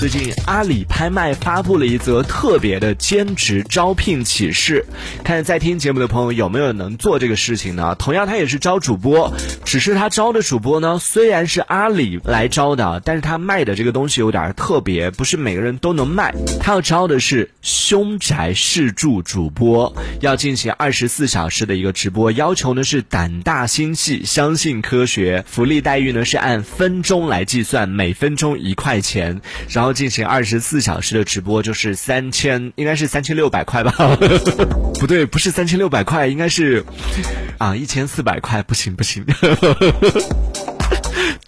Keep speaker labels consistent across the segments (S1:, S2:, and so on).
S1: 最近阿里拍卖发布了一则特别的兼职招聘启事，看在听节目的朋友有没有能做这个事情呢？同样，他也是招主播，只是他招的主播呢，虽然是阿里来招的，但是他卖的这个东西有点特别，不是每个人都能卖。他要招的是凶宅试住主播，要进行二十四小时的一个直播，要求呢是胆大心细，相信科学，福利待遇呢是按分钟来计算，每分钟一块钱，然后。进行二十四小时的直播，就是三千，应该是三千六百块吧？不对，不是三千六百块，应该是啊一千四百块，不行不行。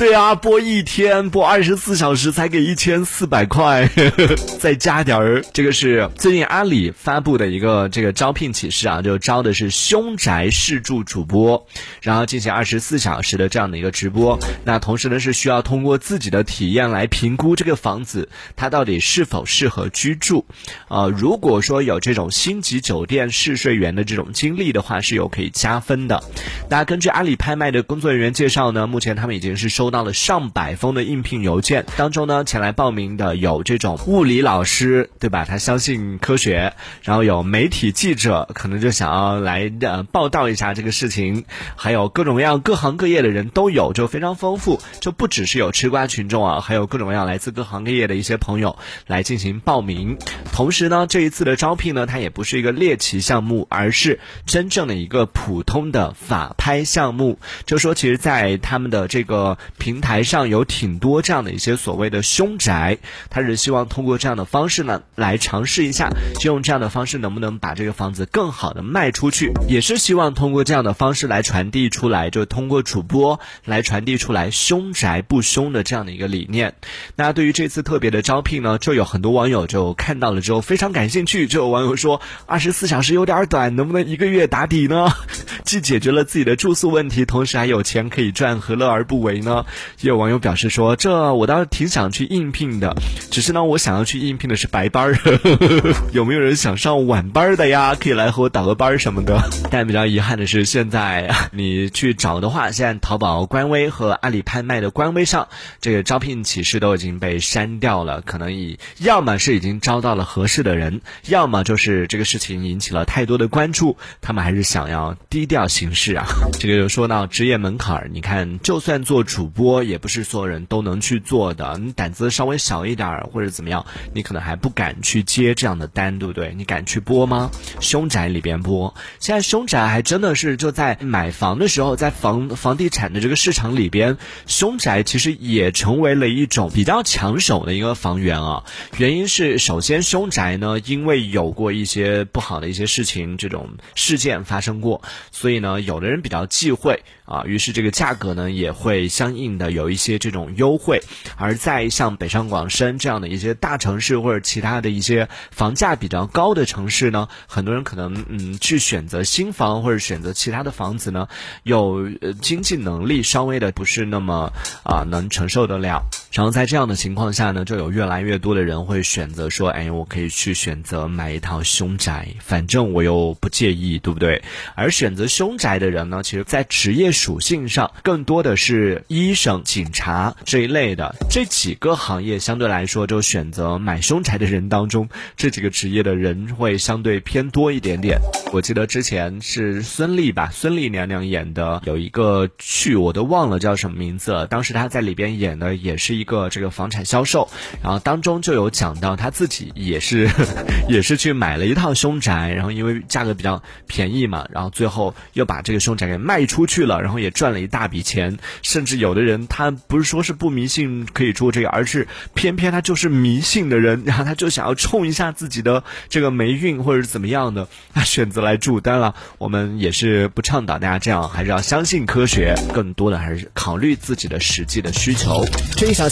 S1: 对啊，播一天播二十四小时才给一千四百块，再加点儿。这个是最近阿里发布的一个这个招聘启事啊，就招的是凶宅试住主播，然后进行二十四小时的这样的一个直播。那同时呢是需要通过自己的体验来评估这个房子它到底是否适合居住。呃，如果说有这种星级酒店试睡员的这种经历的话，是有可以加分的。那根据阿里拍卖的工作人员介绍呢，目前他们已经是收。到了上百封的应聘邮件当中呢，前来报名的有这种物理老师，对吧？他相信科学，然后有媒体记者，可能就想要来呃报道一下这个事情，还有各种各样各行各业的人都有，就非常丰富，就不只是有吃瓜群众啊，还有各种各样来自各行各业的一些朋友来进行报名。同时呢，这一次的招聘呢，它也不是一个猎奇项目，而是真正的一个普通的法拍项目。就说其实，在他们的这个。平台上有挺多这样的一些所谓的凶宅，他是希望通过这样的方式呢，来尝试一下，就用这样的方式能不能把这个房子更好的卖出去，也是希望通过这样的方式来传递出来，就通过主播来传递出来凶宅不凶的这样的一个理念。那对于这次特别的招聘呢，就有很多网友就看到了之后非常感兴趣，就有网友说二十四小时有点短，能不能一个月打底呢？既解决了自己的住宿问题，同时还有钱可以赚，何乐而不为呢？也有网友表示说：“这我倒是挺想去应聘的，只是呢，我想要去应聘的是白班儿，有没有人想上晚班的呀？可以来和我倒个班什么的。但比较遗憾的是，现在你去找的话，现在淘宝官微和阿里拍卖的官微上，这个招聘启事都已经被删掉了。可能以要么是已经招到了合适的人，要么就是这个事情引起了太多的关注，他们还是想要低调行事啊。这个就说到职业门槛儿，你看，就算做主播。”也不是所有人都能去做的，你胆子稍微小一点或者怎么样，你可能还不敢去接这样的单，对不对？你敢去播吗？凶宅里边播，现在凶宅还真的是就在买房的时候，在房房地产的这个市场里边，凶宅其实也成为了一种比较抢手的一个房源啊。原因是首先凶宅呢，因为有过一些不好的一些事情，这种事件发生过，所以呢，有的人比较忌讳啊，于是这个价格呢也会相应。的有一些这种优惠，而在像北上广深这样的一些大城市或者其他的一些房价比较高的城市呢，很多人可能嗯去选择新房或者选择其他的房子呢，有经济能力稍微的不是那么啊能承受得了。然后在这样的情况下呢，就有越来越多的人会选择说，哎，我可以去选择买一套凶宅，反正我又不介意，对不对？而选择凶宅的人呢，其实在职业属性上更多的是医生、警察这一类的这几个行业，相对来说，就选择买凶宅的人当中，这几个职业的人会相对偏多一点点。我记得之前是孙俪吧，孙俪娘娘演的有一个剧，我都忘了叫什么名字了。当时她在里边演的也是一一。个这个房产销售，然后当中就有讲到他自己也是 也是去买了一套凶宅，然后因为价格比较便宜嘛，然后最后又把这个凶宅给卖出去了，然后也赚了一大笔钱。甚至有的人他不是说是不迷信可以住这个，而是偏偏他就是迷信的人，然后他就想要冲一下自己的这个霉运或者是怎么样的，他选择来住。当然了，我们也是不倡导大家这样，还是要相信科学，更多的还是考虑自己的实际的需求。这一小。